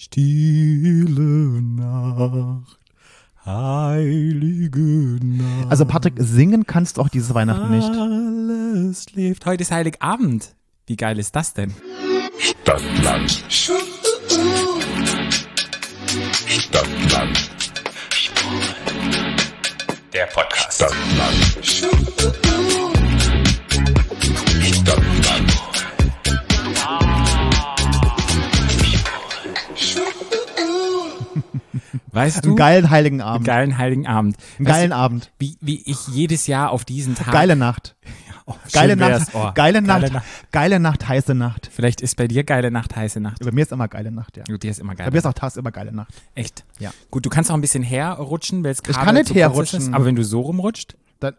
Stille Nacht, heilige Nacht. Also Patrick, singen kannst du auch dieses Weihnachten nicht. Alles schläft. Heute ist Heiligabend. Wie geil ist das denn? Stadtland. Stadtland. Der Podcast. Stadtland. Stadtland. Weißt du? Einen geilen heiligen Abend. geilen Heiligen Abend. Einen geilen du, Abend. Wie, wie ich jedes Jahr auf diesen Tag. Geile Nacht. Oh, Geile. Nacht. Oh, geile Nacht. Geile Nacht. Geile Nacht, heiße Nacht. Vielleicht ist bei dir geile Nacht, heiße Nacht. Bei mir ist immer geile Nacht, ja. Bei dir ist immer geil. Bei mir ist auch Tags immer geile Nacht. Echt? Ja. Gut, du kannst auch ein bisschen herrutschen, weil es gerade kann nicht herrutschen. Ist, aber wenn du so rumrutscht? Dann,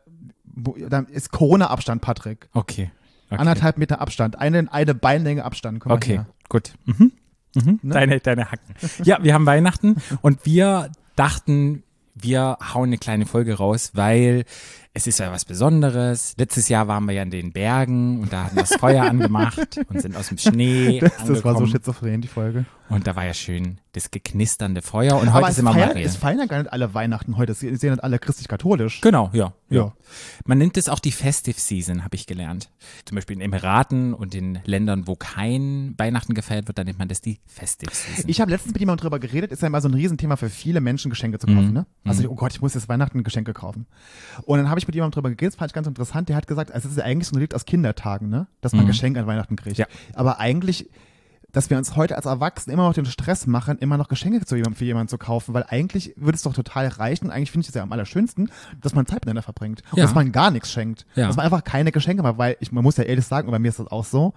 dann ist Corona-Abstand, Patrick. Okay. okay. Anderthalb Meter Abstand. Eine, eine Beinlänge Abstand. Mal Okay, gut. Mhm. Mhm. Ne? Deine, deine Hacken. Ja, wir haben Weihnachten und wir dachten, wir hauen eine kleine Folge raus, weil es ist ja was Besonderes. Letztes Jahr waren wir ja in den Bergen und da hatten wir das Feuer angemacht und sind aus dem Schnee Das, das war so schizophren, die Folge. Und da war ja schön das geknisternde Feuer und heute sind wir feiern, Maria. es feiern ja gar nicht alle Weihnachten heute. Es sehen nicht alle christlich-katholisch. Genau, ja, ja. Ja. Man nennt es auch die Festive Season, habe ich gelernt. Zum Beispiel in Emiraten und in Ländern, wo kein Weihnachten gefeiert wird, da nennt man das die Festive Season. Ich habe letztens mit jemandem drüber geredet, ist ja immer so ein Riesenthema für viele Menschen, Geschenke zu Mhm. kaufen. Ne? Also, oh Gott, ich muss jetzt Weihnachten Geschenke kaufen. Und dann habe ich mit jemandem drüber geredet, das fand ich ganz interessant. Der hat gesagt, also es ist ja eigentlich so ein Relikt aus Kindertagen, ne? dass man Geschenke an Weihnachten kriegt. Mhm. Ja. Aber eigentlich, dass wir uns heute als Erwachsene immer noch den Stress machen, immer noch Geschenke zu jemandem, für jemanden zu kaufen, weil eigentlich würde es doch total reichen. Eigentlich finde ich es ja am allerschönsten, dass man Zeit miteinander verbringt. Und Ja. dass man gar nichts schenkt. Ja. Dass man einfach keine Geschenke macht, weil ich, man muss ja ehrlich sagen, und bei mir ist das auch so,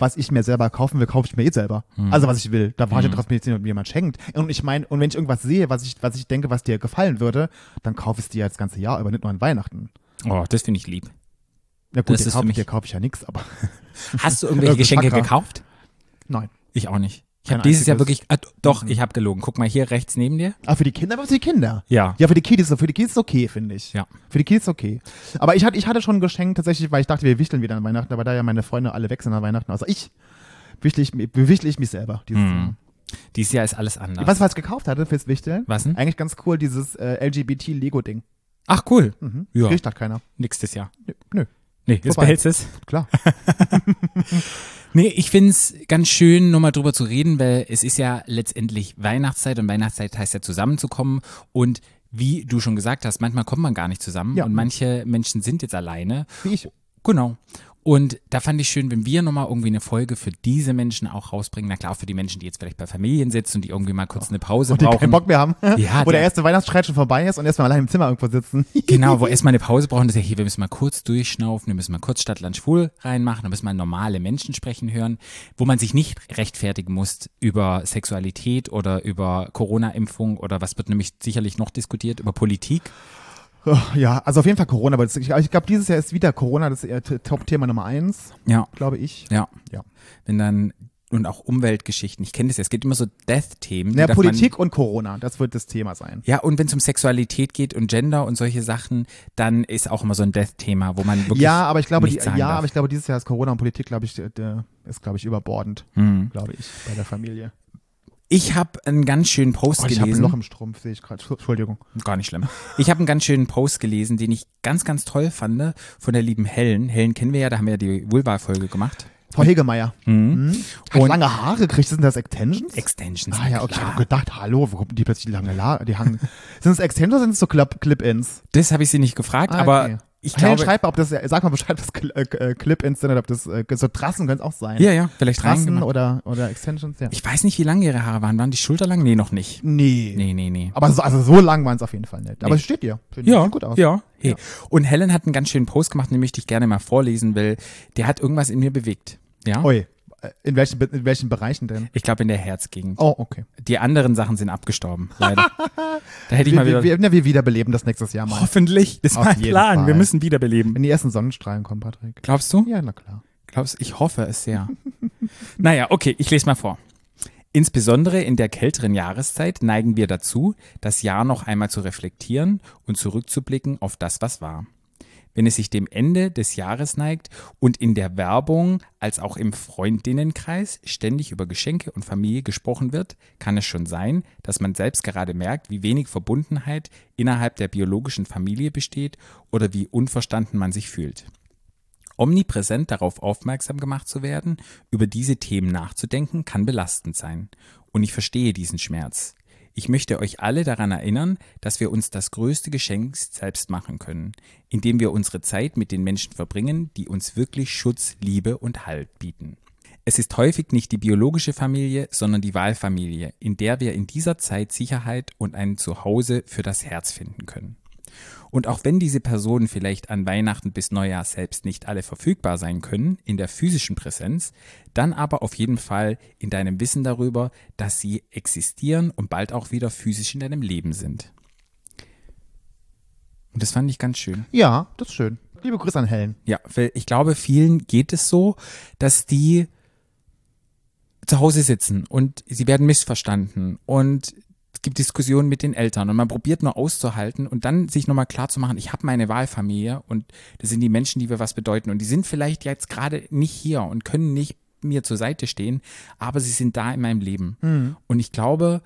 was ich mir selber kaufen will, kaufe ich mir eh selber. Hm. Also was ich will. Da warte ich drauf, mir mir jemand schenkt. Und ich meine, und wenn ich irgendwas sehe, was ich, was ich denke, was dir gefallen würde, dann kaufe ich es dir ja das ganze Jahr über, nicht nur an Weihnachten. Oh, das finde ich lieb. Ja gut, Das dir kaufe dir kaufe ich ja nichts, aber Hast du irgendwelche Geschenke gekauft? nein. Ich auch nicht. Ich habe dieses Jahr wirklich, ah, doch, ich habe gelogen. Guck mal hier rechts neben dir. Aber für die Kinder, aber für die Kinder. Ja. Ja, für die Kiddies, für die Kids ist okay, finde ich. Ja. Für die Kids ist okay. Aber ich hatte, ich hatte schon ein Geschenk tatsächlich, weil ich dachte, wir wichteln wieder an Weihnachten, aber da ja meine Freunde alle weg sind an Weihnachten, also ich, wichtel ich, bewichtle ich mich selber dieses Jahr. Dieses Jahr ist alles anders. Was, was ich gekauft hatte fürs Wichteln? Was denn? Eigentlich ganz cool, dieses äh, LGBT-Lego-Ding. Ach, cool. Mhm. Ja. Kriegt halt keiner. Nächstes Jahr. Nö. Nö. Nee, jetzt behältst es. Klar. Nee, ich find's ganz schön, nochmal drüber zu reden, weil es ist ja letztendlich Weihnachtszeit und Weihnachtszeit heißt ja zusammenzukommen und wie du schon gesagt hast, manchmal kommt man gar nicht zusammen Ja. und manche Menschen sind jetzt alleine. Wie ich. Genau. Und da fand ich schön, wenn wir nochmal irgendwie eine Folge für diese Menschen auch rausbringen. Na klar, auch für die Menschen, die jetzt vielleicht bei Familien sitzen und die irgendwie mal kurz eine Pause Und die brauchen. keinen Bock mehr haben. Ja, Wo der der- erste Weihnachtsstreit schon vorbei ist und erstmal allein im Zimmer irgendwo sitzen. Genau, wo erstmal eine Pause brauchen, das ist ja hier, wir müssen mal kurz durchschnaufen, wir müssen mal kurz Stadt, Land, Schwul reinmachen, dann müssen wir normale Menschen sprechen hören, wo man sich nicht rechtfertigen muss über Sexualität oder über Corona-Impfung oder was wird nämlich sicherlich noch diskutiert, über Politik. Oh, ja, also auf jeden Fall Corona. Aber das, ich, ich glaube, dieses Jahr ist wieder Corona das äh, Top-Thema Nummer eins, Ja, glaube ich. ja. Ja. Wenn dann, und auch Umweltgeschichten, ich kenne das ja, es gibt immer so Death-Themen. Ja, Politik und Corona, das wird das Thema sein. Ja, und wenn es um Sexualität geht und Gender und solche Sachen, dann ist auch immer so ein Death-Thema, wo man wirklich Ja, aber ich glaube, die, ja, darf. aber ich glaube, dieses Jahr ist Corona und Politik, glaube ich, der- der ist, glaube ich, überbordend, Hm. glaube ich, bei der Familie. Ich habe einen ganz schönen Post Oh, ich habe ein gelesen. Loch im Strumpf, sehe ich gerade. Entschuldigung. Gar nicht schlimm. Ich habe einen ganz schönen Post gelesen, den ich ganz, ganz toll fand von der lieben Helen. Helen kennen wir ja, da haben wir ja die Vulva-Folge gemacht. Frau Hegemeier. Mhm. Hat Und- lange Haare gekriegt, sind das Extensions? Extensions. ah ja, okay, ich habe gedacht, hallo, wo kommen die plötzlich lange La die hangen. sind es Extensions oder sind es so Clip- Clip-Ins? Das habe ich sie nicht gefragt, Ah, aber okay. Ich Helen, glaube. schreib mal, ob das, sag mal Bescheid, ob das Cl- äh, äh, Clip-Ins sind oder ob das, äh, so Trassen können es auch sein. ja, ja, vielleicht Trassen oder, oder Extensions, ja. Ich weiß nicht, wie lang ihre Haare waren. Waren die schulterlang? Nee, noch nicht. nee. Nee, nee, nee. Aber so, also so lang waren es auf jeden Fall nicht. Aber Nee. es steht dir. Ja, Sieht gut aus. ja. Hey. Ja. Und Helen hat einen ganz schönen Post gemacht, den möchte ich gerne mal vorlesen, weil der hat irgendwas in mir bewegt. Ja. Ui. In welchen, in welchen Bereichen denn? Ich glaube in der Herzgegend. Oh, okay. Die anderen Sachen sind abgestorben, leider. da hätte ich Wir, mal wieder. wir, wir, wir wiederbeleben das nächstes Jahr mal. Hoffentlich. Das ist Auf mein Plan. Fall. Wir müssen wiederbeleben. Wenn die ersten Sonnenstrahlen kommen, Patrick. Glaubst du? Ja, na klar. Glaubst Ich hoffe es sehr. naja, okay, ich lese mal vor. Insbesondere in der kälteren Jahreszeit neigen wir dazu, das Jahr noch einmal zu reflektieren und zurückzublicken auf das, was war. Wenn es sich dem Ende des Jahres neigt und in der Werbung als auch im Freundinnenkreis ständig über Geschenke und Familie gesprochen wird, kann es schon sein, dass man selbst gerade merkt, wie wenig Verbundenheit innerhalb der biologischen Familie besteht oder wie unverstanden man sich fühlt. Omnipräsent darauf aufmerksam gemacht zu werden, über diese Themen nachzudenken, kann belastend sein. Und ich verstehe diesen Schmerz. Ich möchte euch alle daran erinnern, dass wir uns das größte Geschenk selbst machen können, indem wir unsere Zeit mit den Menschen verbringen, die uns wirklich Schutz, Liebe und Halt bieten. Es ist häufig nicht die biologische Familie, sondern die Wahlfamilie, in der wir in dieser Zeit Sicherheit und ein Zuhause für das Herz finden können. Und auch wenn diese Personen vielleicht an Weihnachten bis Neujahr selbst nicht alle verfügbar sein können in der physischen Präsenz, dann aber auf jeden Fall in deinem Wissen darüber, dass sie existieren und bald auch wieder physisch in deinem Leben sind. Und das fand ich ganz schön. Ja, das ist schön. Liebe Grüße an Helen. Ja, weil ich glaube, vielen geht es so, dass die zu Hause sitzen und sie werden missverstanden und gibt Diskussionen mit den Eltern und man probiert nur auszuhalten und dann sich nochmal klar zu machen, ich habe meine Wahlfamilie und das sind die Menschen, die mir was bedeuten und die sind vielleicht jetzt gerade nicht hier und können nicht mir zur Seite stehen, aber sie sind da in meinem Leben. Mhm. Und ich glaube,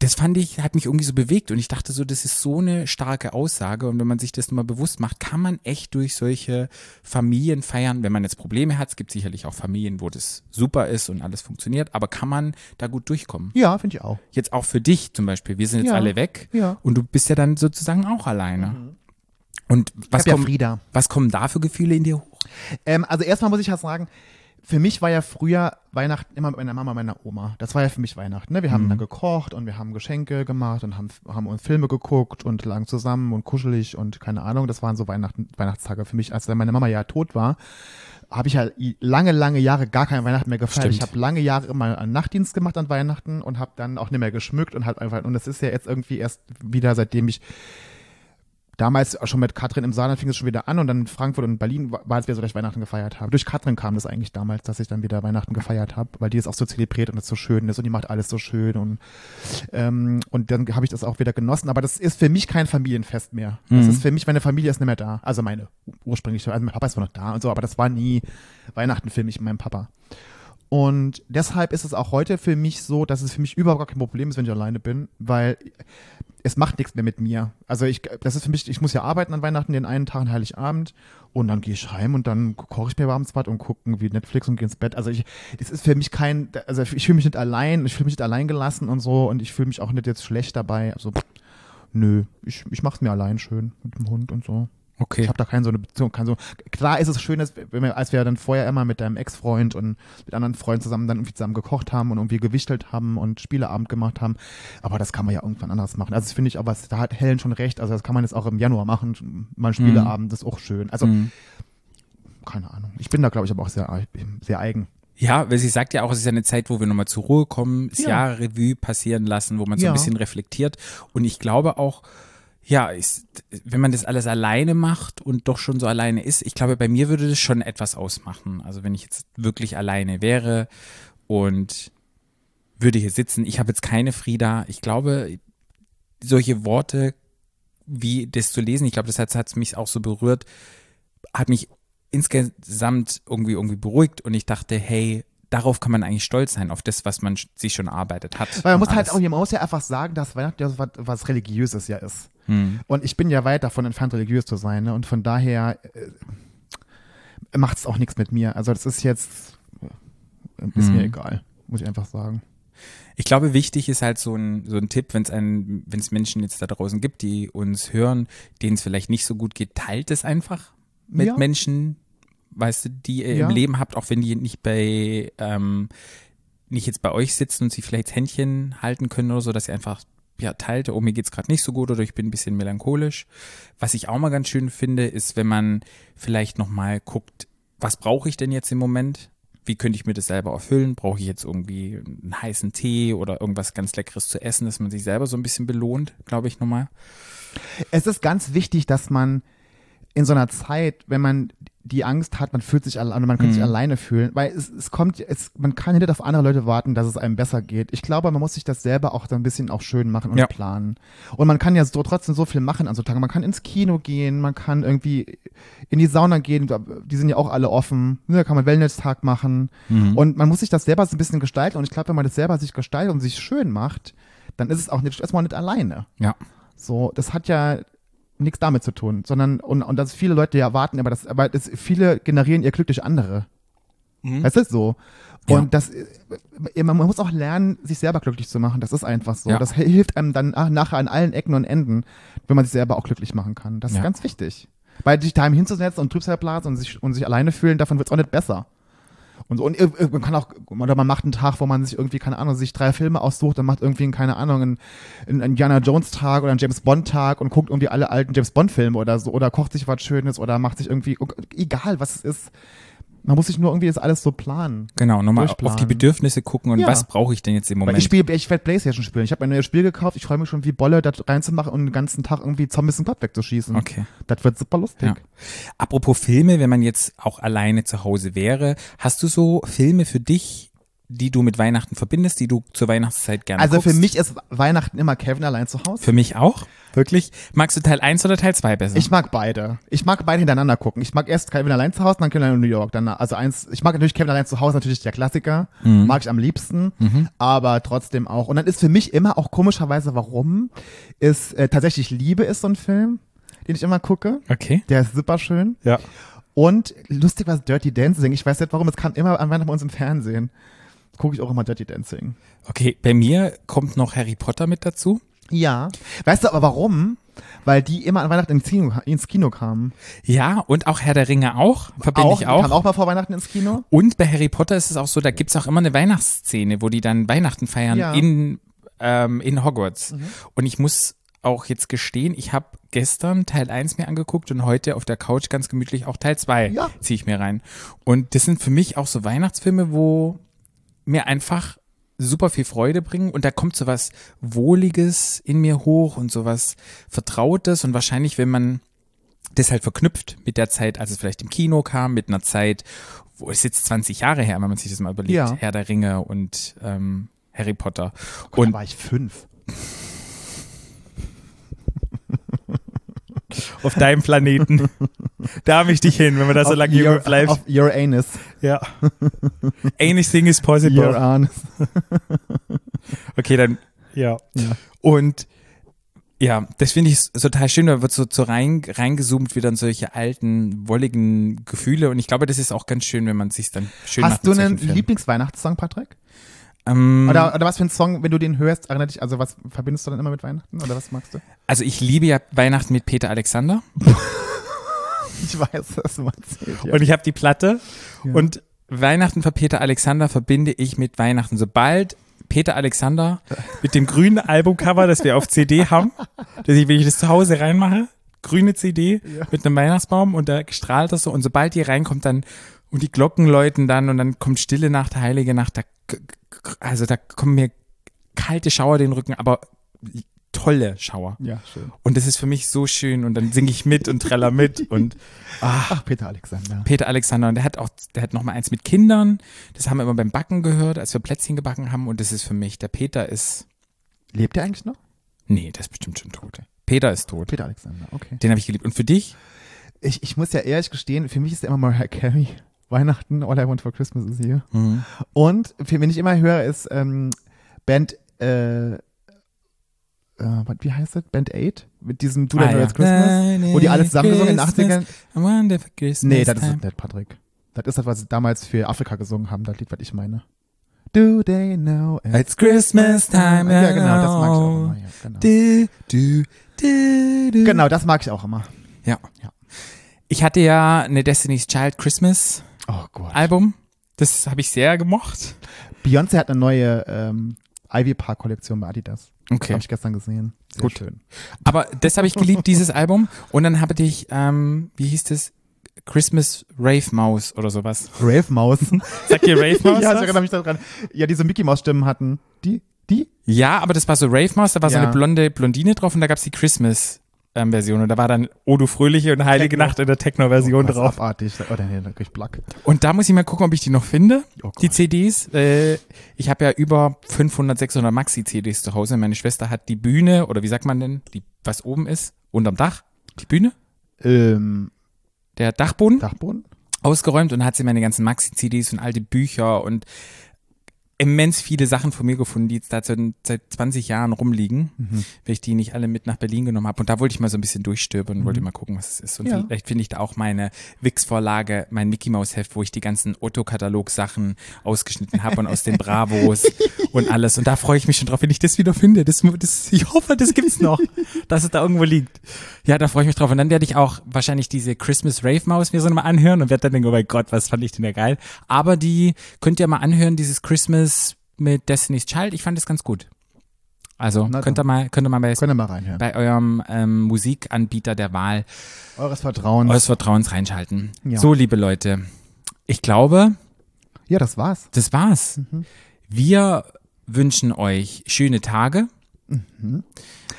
das fand ich, hat mich irgendwie so bewegt und ich dachte so, das ist so eine starke Aussage und wenn man sich das mal bewusst macht, kann man echt durch solche Familien feiern, wenn man jetzt Probleme hat, es gibt sicherlich auch Familien, wo das super ist und alles funktioniert, aber kann man da gut durchkommen? Ja, finde ich auch. Jetzt auch für dich zum Beispiel, wir sind jetzt Ja. alle weg Ja. und du bist ja dann sozusagen auch alleine. Und was hab ja was kommen da für Gefühle in dir hoch? Ähm, also erstmal muss ich ja sagen, für mich war ja früher Weihnachten immer mit meiner Mama, meiner Oma. Das war ja für mich Weihnachten. Ne? Wir haben dann gekocht und wir haben Geschenke gemacht und haben, haben uns Filme geguckt und lagen zusammen und kuschelig und keine Ahnung. Das waren so Weihnachten, Weihnachtstage für mich. Als dann meine Mama ja tot war, habe ich ja lange, lange Jahre gar kein Weihnachten mehr gefeiert. Stimmt. Ich habe lange Jahre immer einen Nachtdienst gemacht an Weihnachten und habe dann auch nicht mehr geschmückt und halt einfach, und das ist ja jetzt irgendwie erst wieder, seitdem ich damals schon mit Katrin im Saarland fing es schon wieder an und dann in Frankfurt und Berlin war war es wieder so, dass ich Weihnachten gefeiert habe. Durch Katrin kam das eigentlich damals, dass ich dann wieder Weihnachten gefeiert habe, weil die es auch so zelebriert und es so schön ist und die macht alles so schön und ähm, und dann habe ich das auch wieder genossen. Aber das ist für mich kein Familienfest mehr. Das Mhm. ist für mich, meine Familie ist nicht mehr da. Also meine ursprüngliche, also mein Papa ist noch da und so, aber das war nie Weihnachten für mich und meinem Papa. Und deshalb ist es auch heute für mich so, dass es für mich überhaupt gar kein Problem ist, wenn ich alleine bin, weil es macht nichts mehr mit mir. Also ich, das ist für mich, ich muss ja arbeiten an Weihnachten, den einen Tag, an Heiligabend und dann gehe ich heim und dann koche ich mir abends was und gucken wie Netflix und gehe ins Bett. Also ich, das ist für mich kein, also ich fühle mich nicht allein, ich fühle mich nicht allein gelassen und so und ich fühle mich auch nicht jetzt schlecht dabei. Also nö, ich, ich mache es mir allein schön mit dem Hund und so. Okay. Ich habe da keine so eine Beziehung, kein so. Klar ist es schön, dass, wir, als wir dann vorher immer mit deinem Ex-Freund und mit anderen Freunden zusammen dann irgendwie zusammen gekocht haben und irgendwie gewichtelt haben und Spieleabend gemacht haben. Aber das kann man ja irgendwann anders machen. Also das finde ich, aber es- da hat Helen schon recht. Also das kann man jetzt auch im Januar machen. Mal ein Spieleabend, das ist auch schön. Also Mhm. keine Ahnung. Ich bin da, glaube ich, aber auch sehr, sehr eigen. Ja, weil sie sagt ja auch, es ist ja eine Zeit, wo wir nochmal zur Ruhe kommen, das Ja. Jahr Revue passieren lassen, wo man so Ja. ein bisschen reflektiert. Und ich glaube auch, ja, ist, wenn man das alles alleine macht und doch schon so alleine ist, ich glaube, bei mir würde das schon etwas ausmachen. Also wenn ich jetzt wirklich alleine wäre und würde hier sitzen, ich habe jetzt keine Frieda, ich glaube, solche Worte wie das zu lesen, ich glaube, das hat, hat mich auch so berührt, hat mich insgesamt irgendwie irgendwie beruhigt und ich dachte, hey, darauf kann man eigentlich stolz sein, auf das, was man sich schon erarbeitet hat. Weil man muss halt alles. auch, man muss ja einfach sagen, dass Weihnachten ja was, was Religiöses ja ist. Hm. Und ich bin ja weit davon entfernt, religiös zu sein. Ne? Und von daher äh, macht es auch nichts mit mir. Also das ist jetzt, äh, ist Mhm. mir egal, muss ich einfach sagen. Ich glaube, wichtig ist halt so ein, so ein Tipp, wenn es einen, wenn es Menschen jetzt da draußen gibt, die uns hören, denen es vielleicht nicht so gut geht, teilt es einfach mit Ja. Menschen, weißt du, die ihr Ja. im Leben habt, auch wenn die nicht bei, ähm, nicht jetzt bei euch sitzen und sie vielleicht Händchen halten können oder so, dass ihr einfach ja, teilt, oh, mir geht's gerade nicht so gut oder ich bin ein bisschen melancholisch. Was ich auch mal ganz schön finde, ist, wenn man vielleicht nochmal guckt, was brauche ich denn jetzt im Moment? Wie könnte ich mir das selber erfüllen? Brauche ich jetzt irgendwie einen heißen Tee oder irgendwas ganz Leckeres zu essen, dass man sich selber so ein bisschen belohnt, glaube ich nochmal. Es ist ganz wichtig, dass man in so einer Zeit, wenn man die Angst hat, man fühlt sich alleine, man könnte sich Mhm. alleine fühlen, weil es, es kommt, es, man kann nicht auf andere Leute warten, dass es einem besser geht. Ich glaube, man muss sich das selber auch so ein bisschen auch schön machen und Ja. planen. Und man kann ja so trotzdem so viel machen an so Tagen. Man kann ins Kino gehen, man kann irgendwie in die Sauna gehen, die sind ja auch alle offen. Ne, Da kann man Wellness-Tag machen. Mhm. Und man muss sich das selber so ein bisschen gestalten. Und ich glaube, wenn man das selber sich gestaltet und sich schön macht, dann ist es auch nicht, erstmal nicht alleine. Ja. So, das hat ja nichts damit zu tun, sondern und, und dass viele Leute ja erwarten, aber das, aber das, viele generieren ihr Glück durch andere. Mhm. Weißt du so? Ja. Und das, äh, man, muss auch lernen, sich selber glücklich zu machen. Das ist einfach so. Ja. Das hilft einem dann ach, nachher an allen Ecken und Enden, wenn man sich selber auch glücklich machen kann. Das Ja. ist ganz wichtig. Weil sich daheim hinzusetzen und Trübsalblasen und sich, und sich alleine fühlen, davon wird es auch nicht besser. Und, und man kann auch, oder man macht einen Tag, wo man sich irgendwie, keine Ahnung, sich drei Filme aussucht und macht irgendwie, einen, keine Ahnung, einen, Indiana Jones Tag oder einen James Bond Tag und guckt irgendwie alle alten James Bond Filme oder so oder kocht sich was Schönes oder macht sich irgendwie, egal was es ist. Man muss sich nur irgendwie das alles so planen. Genau, nochmal auf die Bedürfnisse gucken und Ja. was brauche ich denn jetzt im Weil Moment. ich spiele, ich werde Playstation spielen. Ich habe ein neues Spiel gekauft. Ich freue mich schon wie Bolle, das reinzumachen und den ganzen Tag irgendwie Zombies im Blatt wegzuschießen. Okay. Das wird super lustig. Ja. Apropos Filme, wenn man jetzt auch alleine zu Hause wäre, hast du so Filme für dich, die du mit Weihnachten verbindest, die du zur Weihnachtszeit gerne Also guckst? für mich ist Weihnachten immer Kevin allein zu Hause. Für mich auch? Wirklich? Magst du Teil 1 oder Teil 2 besser? Ich mag beide. Ich mag beide hintereinander gucken. Ich mag erst Kevin allein zu Hause, dann Kevin allein in New York. Dann, also eins, ich mag natürlich Kevin allein zu Hause, natürlich der Klassiker. Mhm. Mag ich am liebsten. Aber trotzdem auch. Und dann ist für mich immer auch komischerweise, warum, ist äh, tatsächlich Liebe ist so ein Film, den ich immer gucke. okay. Der ist super schön. Ja. Und lustig war Dirty Dancing. Ich weiß nicht warum, es kam immer an Weihnachten bei uns im Fernsehen. Gucke ich auch immer Dirty Dancing. Okay, bei mir kommt noch Harry Potter mit dazu. Ja. Weißt du aber warum? Weil die immer an Weihnachten ins Kino, ins Kino kamen. Ja, und auch Herr der Ringe auch, verbinde ich die auch. kamen auch mal vor Weihnachten ins Kino. Und bei Harry Potter ist es auch so, da gibt's auch immer eine Weihnachtsszene, wo die dann Weihnachten feiern Ja. in, ähm, in Hogwarts. Mhm. Und ich muss auch jetzt gestehen, ich habe gestern Teil 1 mir angeguckt und heute auf der Couch ganz gemütlich auch Teil 2 Ja. ziehe ich mir rein. Und das sind für mich auch so Weihnachtsfilme, wo mir einfach super viel Freude bringen und da kommt so was Wohliges in mir hoch und so was Vertrautes und wahrscheinlich, wenn man das halt verknüpft mit der Zeit, als es vielleicht im Kino kam, mit einer Zeit, wo es jetzt 20 Jahre her, wenn man sich das mal überlegt, Ja. Herr der Ringe und ähm, Harry Potter. Und Und da war ich fünf. auf deinem Planeten, da habe ich dich hin, wenn man da so lange your, bleibt. Auf your anus. Ja. Anything is possible. Your anus. Okay, dann, ja. Ja. Und ja, das finde ich total schön, da wird so, so rein, reingezoomt wieder in solche alten, wolligen Gefühle und ich glaube, das ist auch ganz schön, wenn man sich dann schön Hast du einen. Lieblingsweihnachtssong, Patrick? Ähm, Oder, oder was für einen Song, wenn du den hörst, erinnert dich, also was verbindest du dann immer mit Weihnachten? Oder was magst du? also ich liebe ja Weihnachten mit Peter Alexander Ich weiß, was du erzählt. Ja. und ich habe die Platte Ja. und Weihnachten von Peter Alexander verbinde ich mit Weihnachten. Sobald Peter Alexander mit dem grünen Albumcover, das wir auf CD haben, dass ich, wenn ich das zu Hause reinmache, grüne CD Ja. mit einem Weihnachtsbaum und da strahlt das so und sobald die reinkommt dann und die Glocken läuten dann und dann kommt Stille Nacht, Heilige Nacht, da, also da kommen mir kalte Schauer den Rücken, aber tolle Schauer. ja, schön. Und das ist für mich so schön und dann singe ich mit und treller mit und ah, Ach, Peter Alexander. Peter Alexander und der hat auch, der hat noch mal eins mit Kindern. Das haben wir immer beim Backen gehört, als wir Plätzchen gebacken haben und das ist für mich, der Peter ist, Lebt er eigentlich noch? nee, der ist bestimmt schon tot. Peter ist tot. Peter Alexander, okay. Den habe ich geliebt. Und für dich? Ich, ich muss ja ehrlich gestehen, für mich ist ja immer Mariah Carey. Weihnachten, All I Want for Christmas is You. Und für, wenn ich immer höre, ist ähm, Band, äh, äh, wie heißt das? Band 8? Mit diesem Do Ah, ja. It's Christmas? Wo die alle zusammen gesungen in den 80ern? I wonder for Christmas Nee, das ist es nicht, Patrick. Das ist das, was sie damals für Afrika gesungen haben, das Lied, was ich meine. Do they know It's Christmas time. Ja, genau, das mag ich auch immer. Ja, genau. Du, du, du, du. genau, das mag ich auch immer. Ja. Ja. Ich hatte ja eine Destiny's Child Christmas Oh Gott. Album. Das habe ich sehr gemocht. Beyoncé hat eine neue ähm, Ivy Park Kollektion bei Adidas. Okay. Habe ich gestern gesehen. Sehr Gut. schön. Aber das habe ich geliebt, dieses Album. Und dann habe ich, ähm, wie hieß das? Christmas Rave Maus oder sowas. Rave Maus. Sagt ihr Rave Maus? ja, ich erinnere mich daran. Ja, diese Mickey Maus Stimmen hatten. Die? Die? ja, aber das war so Rave Maus, da war so Ja. eine blonde Blondine drauf und da gab's die Christmas Techno-Version. und da war dann Odo Fröhliche und Heilige Techno. Nacht in der Techno-Version Was drauf. abartig. Oder nee, da krieg ich Plack. Und da muss ich mal gucken, ob ich die noch finde, Oh die CDs. Äh, ich habe ja über 500, 600 Maxi-CDs zu Hause. Meine Schwester hat die Bühne, oder wie sagt man denn, die, was oben ist, unterm Dach, die Bühne, Ähm, der Dachboden, Dachboden? ausgeräumt und hat sie meine ganzen Maxi-CDs und alte Bücher und immens viele Sachen von mir gefunden, die jetzt da seit, seit 20 Jahren rumliegen, Mhm. weil ich die nicht alle mit nach Berlin genommen habe. Und da wollte ich mal so ein bisschen durchstöbern und wollte mal gucken, was es ist. Und Mhm. Ja. vielleicht finde ich da auch meine Wix-Vorlage, mein Mickey Mouse Heft, wo ich die ganzen Otto-Katalog-Sachen ausgeschnitten habe und aus den Bravos und alles. Und da freue ich mich schon drauf, wenn ich das wieder finde. Das, das, ich hoffe, das gibt's noch, dass es da irgendwo liegt. Ja, da freue ich mich drauf. Und dann werde ich auch wahrscheinlich diese Christmas Rave Maus mir so nochmal anhören und werde dann denken, oh mein Gott, was fand ich denn da geil. Aber die könnt ihr mal anhören, dieses Christmas mit Destiny's Child. Ich fand das ganz gut. Also Na könnt ihr mal, könnt ihr mal bei, Könnt ihr mal reinhören. bei eurem ähm, Musikanbieter der Wahl Eures Vertrauens. eures Vertrauens reinschalten. Ja. So, liebe Leute, ich glaube, ja, das war's. das war's. Mhm. Wir wünschen euch schöne Tage.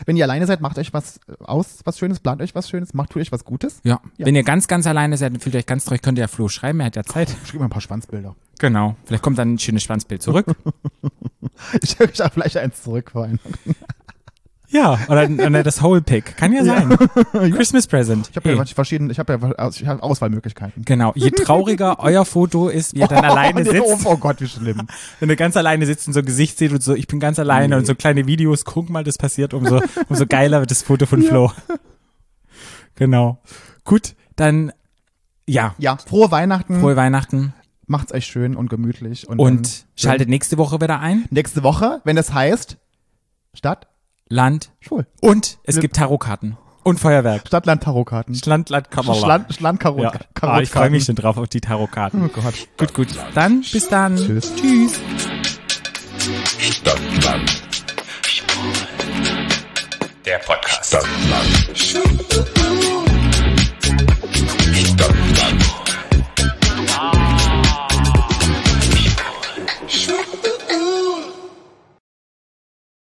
Wenn ihr alleine seid, macht euch was aus, was Schönes, plant euch was Schönes, macht euch was Gutes. Ja. Ja. Wenn ihr ganz, ganz alleine seid und fühlt euch ganz traurig, könnt ihr ja Flo schreiben, er hat ja Zeit. Schreibt mal ein paar Schwanzbilder. Genau. Vielleicht kommt dann ein schönes Schwanzbild zurück. Ich schicke euch auch vielleicht eins zurück vor allem. Ja. Oder, oder das Whole Pick. Kann ja sein. Christmas Present. Ich habe Hey. ja verschiedene, ich habe ja ich hab Auswahlmöglichkeiten. Genau. Je trauriger euer Foto ist, wie ihr dann alleine oh, sitzt. oh Gott, wie schlimm. Wenn ihr ganz alleine sitzt und so ein Gesicht seht und so, ich bin ganz alleine und so kleine Videos, guck mal, das passiert, umso, umso geiler wird das Foto von Flo. Genau. Gut, dann, ja, Ja, frohe Weihnachten. frohe Weihnachten Macht's euch schön und gemütlich. Und, und dann, schaltet nächste Woche wieder ein. nächste Woche, wenn es heißt Stadt, Land schwul. und es Ne- gibt Tarotkarten und Feuerwerk. Stadt, Land, Tarotkarten. Land, Land, Kammerla. Schland, Schland, Karot, Ja. Ah, ich freue mich schon drauf auf die Tarotkarten. Oh Gott. Gut, gut. Dann, bis dann. Tschüss. Tschüss. Stadtland. Der Podcast. Stadtland.